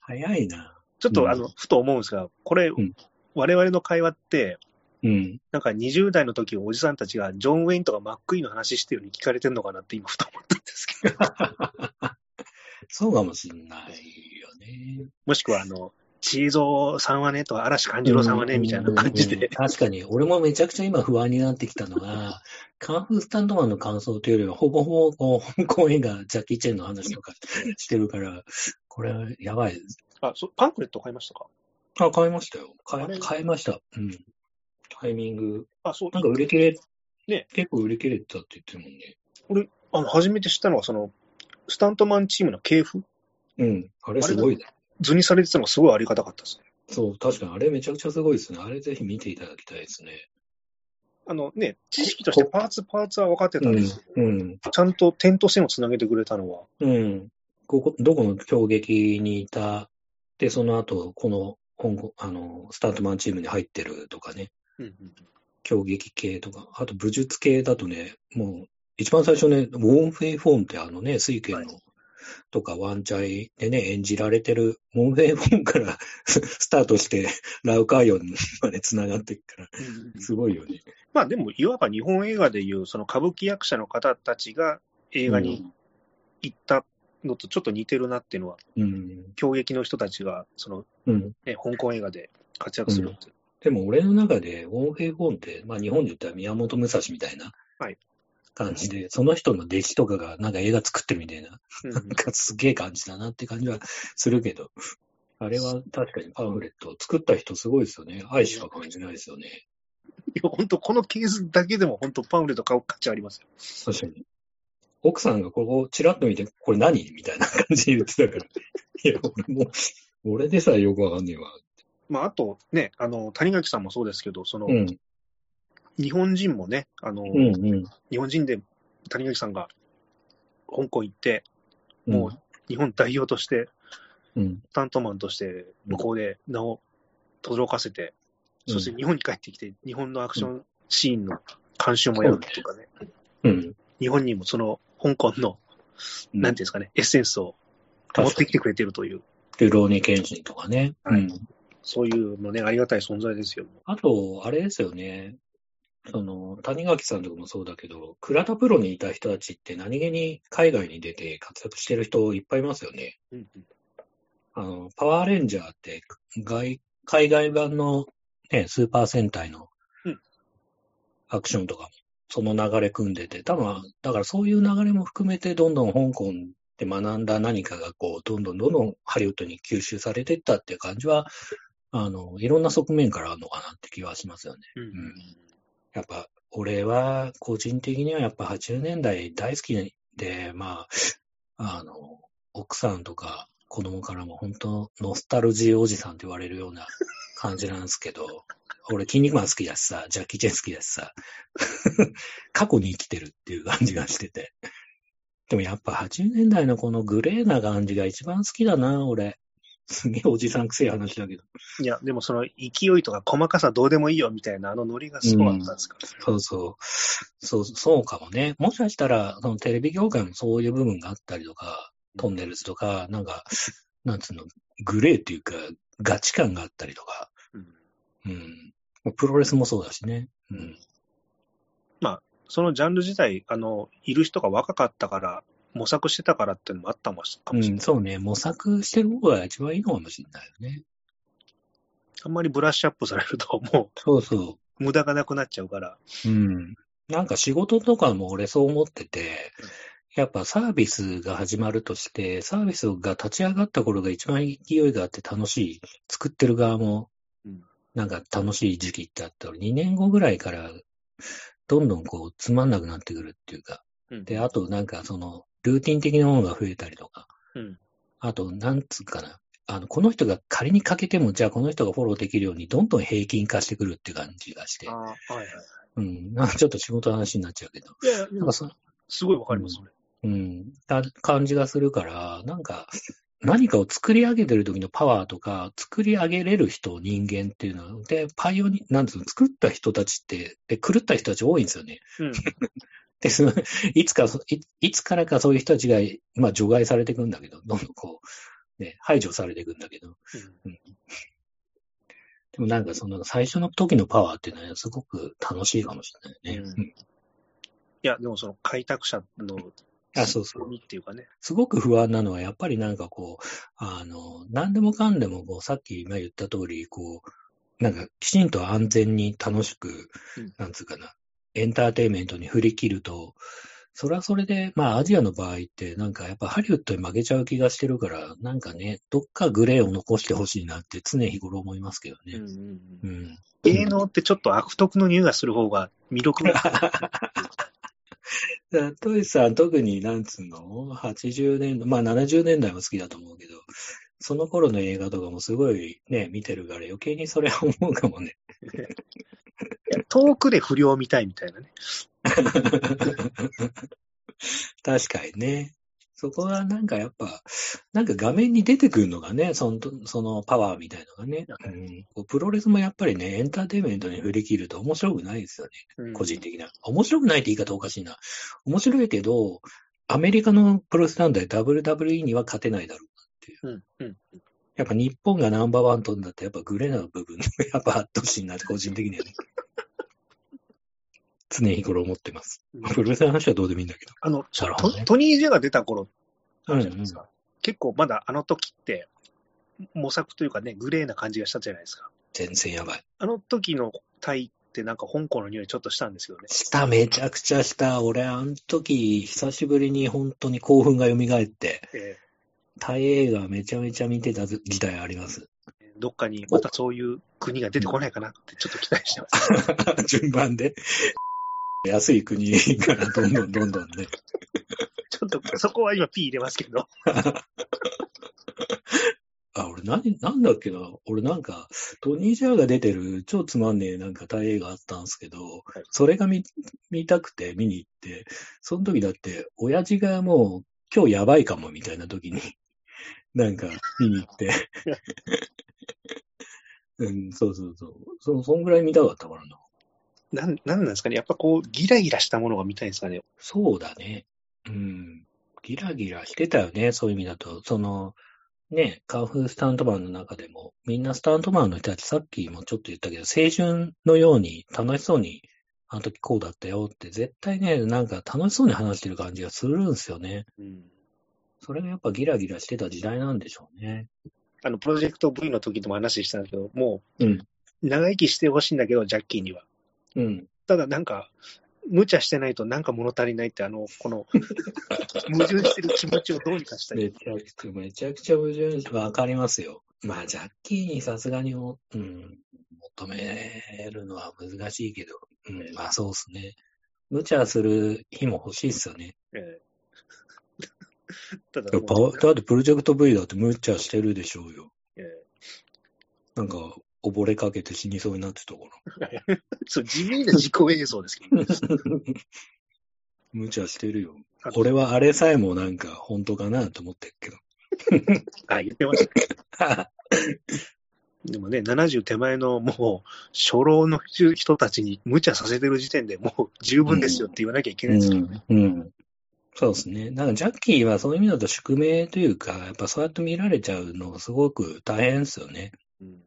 早いな。ちょっと、うんあの、ふと思うんですが、これ、ん我々の会話って、うん。なんか20代の時おじさんたちがジョン・ウェインとかマックイーンの話してるように聞かれてるのかなって今ふと思ったんですけど、そうかもしんないよね。もしくはあの、チーゾーさんはねとか嵐勘次郎さんはねみたいな感じで、確かに、俺もめちゃくちゃ今不安になってきたのが、カンフースタンドマンの感想というよりは、ほぼほぼこう香港映画、ジャッキー・チェンの話とかしてるから、これはやばい。あ、そパンフレット買いましたか？あ、買いましたよ。買いました。うん。タイミング。あ、そう、なんか売り切れ、ね結構売り切れてたって言ってるもんね。俺、あの、初めて知ったのは、その、スタントマンチームの系譜うん。あれすごいね。図にされてたのがすごいありがたかったですね。そう、確かにあれめちゃくちゃすごいですね。あれぜひ見ていただきたいですね。あのね、知識としてパーツパーツは分かってたんですけど、うん。ちゃんと点と線をつなげてくれたのは、うん。ここ、どこの競技にいた、で、その後、この、香港、あの、スタートマンチームに入ってるとかね、うんうん競技系とか、あと武術系だとね、もう、一番最初ね、ウォン・フェイ・フォンってあのね、水拳の、はとかワンチャイでね、演じられてる、ウォン・フェイ・フォンから スタートして、ラウカーヨンまで繋がっていくから、すごいよね。まあでも、いわば日本映画でいう、その歌舞伎役者の方たちが映画に行ったのとちょっと似てるなっていうのは、うん。競劇の人たちが、その、うん。ね、香港映画で活躍するっていう。でも俺の中で、ウォン・フェイ・フォンって、まあ日本で言ったら宮本武蔵みたいなはい感じで、その人の弟子とかがなんか映画作ってるみたいな、うんなんかすげえ感じだなって感じはするけど、あれは確かにパンフレット作った人すごいですよね。愛しか感じないですよね。いや、本当このケースだけでも本当パンフレット買う価値ありますよ。確かに。奥さんがここをチラッと見て、これ何？みたいな感じで言ってたから。いや、俺も、俺でさえよくわかんねえわ。まあ、あとね、あの、谷垣さんもそうですけど、その、うん。日本人もね、あの、うんうん。日本人で谷垣さんが香港行って、うんもう日本代表として、うん。スタントマンとして、向こうで名を轟かせて、そして日本に帰ってきて、日本のアクションシーンの監修もやるとかね、うん。日本にもその香港の、なんていうんですかね、エッセンスを持ってきてくれてるという、ルローニケンシンとかね。はいうん。そういうのね、ありがたい存在ですよ。あと、あれですよね。その、谷垣さんとかもそうだけど、倉田プロにいた人たちって何気に海外に出て活躍してる人いっぱいいますよね。うんうんあの、パワーレンジャーって外、海外版のね、スーパー戦隊のうんアクションとかも、その流れ組んでて、多分、だからそういう流れも含めて、どんどん香港で学んだ何かが、こう、どんどんどんどんハリウッドに吸収されていったっていう感じは、あの、いろんな側面からあるのかなって気はしますよね。うんやっぱ、俺は、個人的にはやっぱ80年代大好きで、まあ、あの、奥さんとか子供からも本当、ノスタルジーおじさんって言われるような 感じなんですけど、俺、筋肉マン好きだしさ、ジャッキー・チェン好きだしさ、過去に生きてるっていう感じがしてて。でもやっぱ80年代のこのグレーな感じが一番好きだな、俺。すげえおじさんくせえ話だけど。いや、でもその勢いとか細かさどうでもいいよみたいなあのノリがすごかったんですか？ら、そうそう。そう、そうかもね。もしかしたら、そのテレビ業界もそういう部分があったりとか、トンネルズとか、なんか、なんつうの、グレーっていうか、ガチ感があったりとか、うんうん。プロレスもそうだしね。うん。そのジャンル自体、あの、いる人が若かったから、模索してたからっていうのもあったかもしれない。うん、そうね。模索してる方が一番いいのかもしれないよね。あんまりブラッシュアップされると、もそうそう。う無駄がなくなっちゃうから。うん。なんか仕事とかも俺そう思ってて、やっぱサービスが始まるとして、サービスが立ち上がった頃が一番勢いがあって楽しい。作ってる側もうん、なんか楽しい時期ってあったら、2年後ぐらいから、どんどんこう、つまんなくなってくるっていうか。うんで、あとなんかその、ルーティン的なものが増えたりとか。うんあと、なんつうかな。あの、この人が仮に欠けても、じゃあこの人がフォローできるように、どんどん平均化してくるって感じがしてあ。あ、はいはい。うん。なんかちょっと仕事の話になっちゃうけど。いやなんかそすごいわかります、それ。うん、た感じがするから、なんか、何かを作り上げてる時のパワーとか、作り上げれる人、人間っていうのは、で、パイオニなんですか、作った人たちって、で、狂った人たち多いんですよね。うん、で、その、いつかい、いつからかそういう人たちが、まあ、除外されていくんだけど、どんどんこう、ね、排除されていくんだけど、うん、うんでもなんかその最初の時のパワーっていうのはすごく楽しいかもしれないね。うん、いや、でもその開拓者のあ、そうそう。っていうかね。すごく不安なのは、やっぱりなんかこう、あの、何でもかんでも、こう、さっき今言った通り、こう、なんか、きちんと安全に楽しく、うん、なんつうかな、エンターテインメントに振り切ると、それはそれで、まあ、アジアの場合って、なんかやっぱハリウッドに負けちゃう気がしてるから、なんかね、どっかグレーを残してほしいなって常日頃思いますけどね。うん、芸能ってちょっと悪徳の匂いがする方が魅力が。トイさん、特になんつうの ?80 年代、まあ70年代も好きだと思うけど、その頃の映画とかもすごいね、見てるから余計にそれは思うかもね。遠くで不良みたいみたいなね。確かにね。そこはなんかやっぱ、なんか画面に出てくるのがね、そのそのパワーみたいのがね、うん、プロレスもやっぱりね、エンターテインメントに振り切ると面白くないですよね、うん、個人的な。面白くないって言い方おかしいな。面白いけど、アメリカのプロレス団体 WWE には勝てないだろうなっていう。うんうんやっぱ日本がナンバーワンとんだってやっぱグレーな部分、やっぱあってほしいなって個人的にはね。常日頃思ってます。プロレスの話はどうでもいいんだけど。あの、ね、トニー・ジェが出た頃あるじゃないですか？うんうん、結構まだあの時って、模索というかね、グレーな感じがしたじゃないですか。全然やばい。あの時のタイってなんか香港の匂いちょっとしたんですよね。した、めちゃくちゃした。俺、あの時、久しぶりに本当に興奮が蘇って、えー、タイ映画めちゃめちゃ見てた時代あります。どっかにまたそういう国が出てこないかなってちょっと期待してます。順番で。安い国からどんどんどんどんね。ちょっとそこは今 P 入れますけど。あ、俺何、なんだっけな。俺なんか、トニー・ジャーが出てる超つまんねえなんか大映画あったんですけど、はい、それが見、見たくて見に行って、その時だって、親父がもう今日やばいかもみたいな時に、なんか見に行ってうん、そうそうそう。そ、そんぐらい見たかったからな。なん、なんなんですかね。やっぱこう、ギラギラしたものが見たいんですかね。そうだね。うん。ギラギラしてたよね、そういう意味だと。その、ね、カンフースタントマンの中でも、みんなスタントマンの人たち、さっきもちょっと言ったけど、青春のように楽しそうに、あの時こうだったよって、絶対ね、なんか楽しそうに話してる感じがするんですよね。うん。それがやっぱギラギラしてた時代なんでしょうね。あの、プロジェクト V の時でも話したんだけど、もう、うん、長生きしてほしいんだけど、ジャッキーには。うん。ただなんか、無茶してないとなんか物足りないって、あの、この、矛盾してる気持ちをどうにかしたい。めちゃくちゃ、めちゃくちゃ矛盾して、わかりますよ。まあ、ジャッキーにさすがにも、うん、求めるのは難しいけど、うん、まあそうっすね。無茶する日も欲しいっすよね。ええ。ただ、だってプロジェクト V だって無茶してるでしょうよ。ええ。なんか、溺れかけて死にそうになってたから。そう、地味な自己映像ですけど、ね、無茶してるよ。俺はあれさえもなんか本当かなと思ってるけど。あ、言ってました。でもね、70手前のもう、初老の人たちに無茶させてる時点でもう十分ですよって言わなきゃいけないですよ、ね、うん、うん、そうですね。なんかジャッキーはそういう意味だと宿命というか、やっぱそうやって見られちゃうのすごく大変ですよね。うん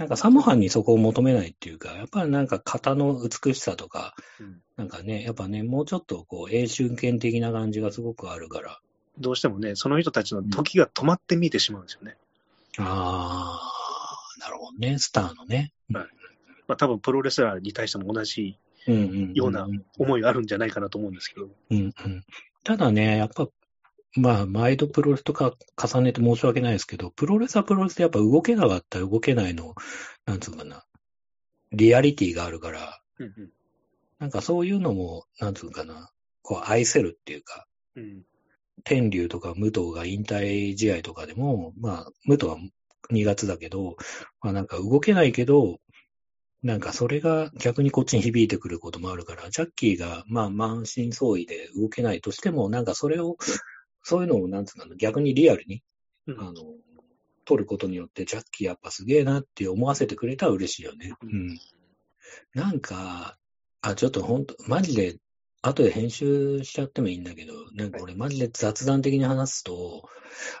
なんかサモハンにそこを求めないっていうか、やっぱりなんか型の美しさとか、うん、なんかね、やっぱね、もうちょっとこう、英春権的な感じがすごくあるから。どうしてもね、その人たちの時が止まって見えてしまうんですよね。うん、ああ、なるほどね、スターのね。はい。まあ多分プロレスラーに対しても同じような思いがあるんじゃないかなと思うんですけど。うんうん。ただね、やっぱまあ、毎度プロレスとか重ねて申し訳ないですけど、プロレスはプロレスでやっぱ動けなかったら動けないの、なんつうかな、リアリティがあるから、うんうん、なんかそういうのも、なんつうかな、こう愛せるっていうか、うん、天竜とか武藤が引退試合とかでも、まあ、武藤は2月だけど、まあなんか動けないけど、なんかそれが逆にこっちに響いてくることもあるから、ジャッキーがまあ満身創痍で動けないとしても、なんかそれを、そういうのをなんつうの、逆にリアルに、うん、あの、取ることによって、ジャッキーやっぱすげえなって思わせてくれたら嬉しいよね。うん。なんか、あ、ちょっと本当マジで、後で編集しちゃってもいいんだけど、なんか俺マジで雑談的に話すと、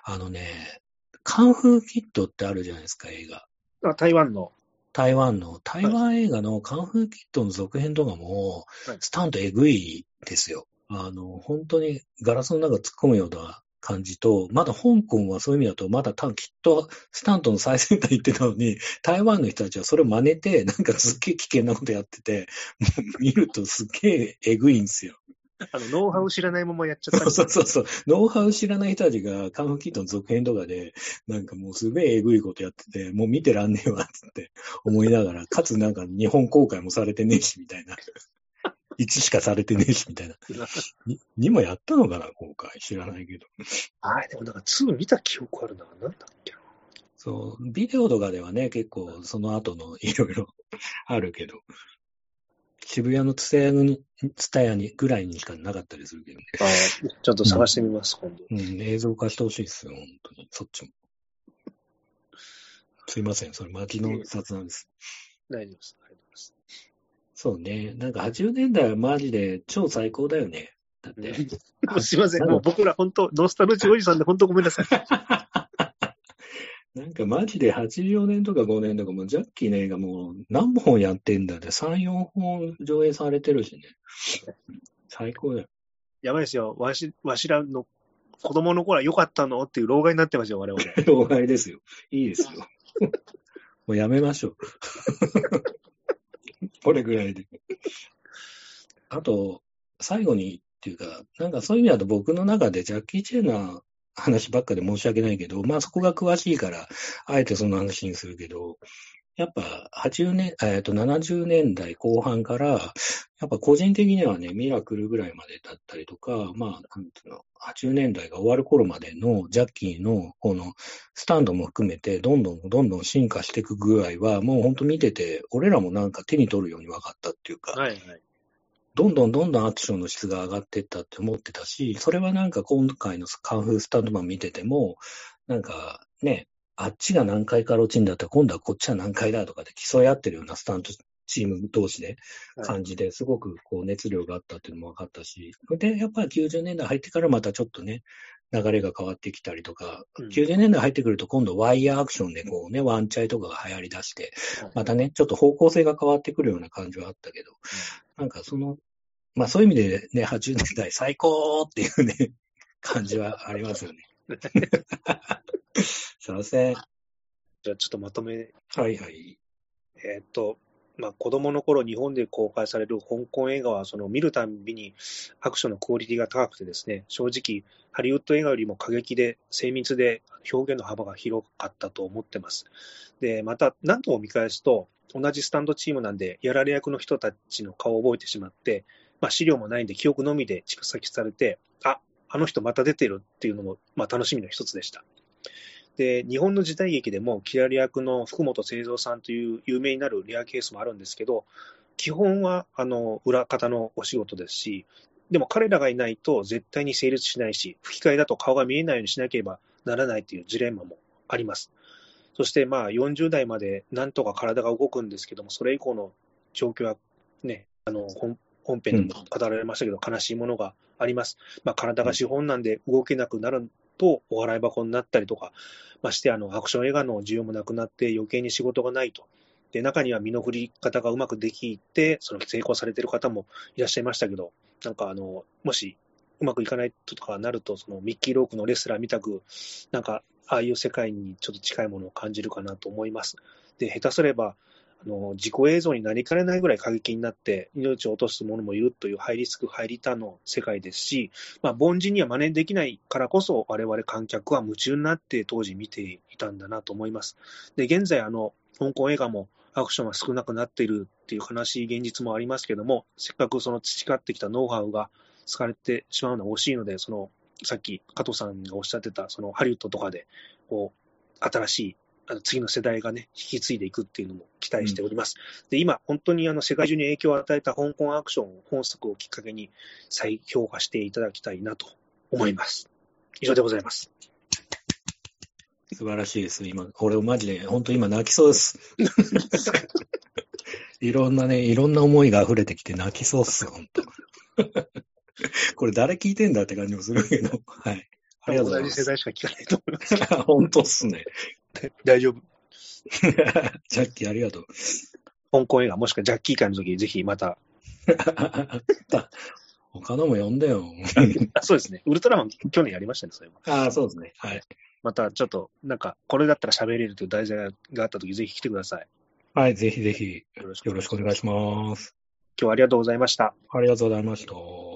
あのね、カンフーキットってあるじゃないですか、映画。あ、台湾の。台湾の、台湾映画のカンフーキットの続編とかも、スタントえぐいですよ。あの、本当にガラスの中突っ込むような感じと、まだ香港はそういう意味だと、まだ多分きっとスタントの最先端行ってたのに、台湾の人たちはそれを真似て、なんかすっげえ危険なことやってて、もう見るとすっげええぐいんですよ。あの、ノウハウ知らないままやっちゃった。そうそうそう。ノウハウ知らない人たちが、カンフキットの続編とかで、なんかもうすげええぐいことやってて、もう見てらんねえわ、つって思いながら、かつなんか日本公開もされてねえし、みたいな。1しかされてねえし、みたいな。ににもやったのかな、今回。知らないけど。あでもなんか2見た記憶あるな。なんだっけな。そう、ビデオとかではね、結構その後のいろいろあるけど、渋谷のツタヤに、ツタヤにぐらいにしかなかったりするけどね。ああ、ちょっと探してみます、うん、今度。うん、映像化してほしいですよ、本当に。そっちも。すいません、それ、巻きの雑談です。大丈夫です。ありがとうございます。そうね。なんか80年代はマジで超最高だよね。だって。すいません。もう僕ら本当、ノスタルジーおじさんで本当ごめんなさい。なんかマジで84年とか5年とかもジャッキーの映画もう何本やってんだって3、4本上映されてるしね。最高だよ。やばいですよ。わし、わしらの子供の頃は良かったのっていう老害になってますよ、我々。老害ですよ。いいですよ。もうやめましょう。これぐらいで。あと、最後にっていうか、なんかそういう意味だと僕の中でジャッキー・チェーナー話ばっかで申し訳ないけど、まあそこが詳しいから、あえてその話にするけど、やっぱ80年、えっと70年代後半から、やっぱ個人的にはね、ミラクルぐらいまでだったりとか、まあ、なんていうの、80年代が終わる頃までのジャッキーのこのスタンドも含めて、どんどんどんどん進化していく具合は、もう本当見てて、俺らもなんか手に取るように分かったっていうか、はいはい、どんどんどんどんアクションの質が上がっていったって思ってたし、それはなんか今回のカンフースタンドマン見てても、なんかね、あっちが何回かロチンだったら今度はこっちは何回だとかで競い合ってるようなスタントチーム同士で感じですごくこう熱量があったっていうのも分かったし、で、やっぱり90年代入ってからまたちょっとね、流れが変わってきたりとか、うん、90年代入ってくると今度ワイヤーアクションでこうね、ワンチャイとかが流行り出して、またね、ちょっと方向性が変わってくるような感じはあったけど、なんかそのまあそういう意味でね、80年代最高っていうね、感じはありますよね。すいません。じゃあちょっとまとめ。はいはい。えー、っと、まあ、子供の頃日本で公開される香港映画はその見るたびにアクションのクオリティが高くてですね正直ハリウッド映画よりも過激で精密で表現の幅が広かったと思ってますでまた何度も見返すと同じスタンドチームなんでやられ役の人たちの顔を覚えてしまってまあ、資料もないんで記憶のみで蓄積されて、あ、あの人また出てるっていうのも、まあ、楽しみの一つでした。で、日本の時代劇でも、キラリ役の福本清三さんという有名になるレアケースもあるんですけど、基本は、あの、裏方のお仕事ですし、でも彼らがいないと絶対に成立しないし、吹き替えだと顔が見えないようにしなければならないというジレンマもあります。そしてまあ40代までなんとか体が動くんですけども、それ以降の状況はね、あの、本本編でも語られましたけど、悲しいものがあります。まあ、体が資本なんで動けなくなると、お笑い箱になったりとか、ましてあのアクション映画の需要もなくなって余計に仕事がないと。で、中には身の振り方がうまくできて、その成功されてる方もいらっしゃいましたけど、なんかあの、もしうまくいかないとかなると、そのミッキー・ロークのレスラーみたく、なんか、ああいう世界にちょっと近いものを感じるかなと思います。で、下手すれば、あの事故映像になりかねないぐらい過激になって命を落とす者もいるというハイリスク、ハイリターンの世界ですし、まあ、凡人には真似できないからこそ、我々観客は夢中になって当時見ていたんだなと思います。で、現在、あの、香港映画もアクションが少なくなっているっていう悲しい現実もありますけども、せっかくその培ってきたノウハウが使われてしまうのは惜しいので、その、さっき加藤さんがおっしゃってた、そのハリウッドとかで、こう、新しいあの次の世代がね、引き継いでいくっていうのも期待しております。うん、で、今、本当にあの世界中に影響を与えた香港アクション本作をきっかけに再評価していただきたいなと思います。以上でございます。素晴らしいです。今、俺マジで、本当今泣きそうです。いろんなね、いろんな思いが溢れてきて泣きそうっす、本当。これ誰聞いてんだって感じもするけど、はい。ありがとうございます。同じ世代しか聞かないと思います。本当っすね。大丈夫。ジャッキーありがとう。香港映画、もしくはジャッキー会の時、ぜひまた。他のも呼んでよ。そうですね。ウルトラマン、去年やりましたね、それああ、そうですね。はい。またちょっと、なんか、これだったら喋れるという題材があった時、ぜひ来てください。はい、ぜひぜひ。よろしくお願いします。今日はありがとうございました。ありがとうございました。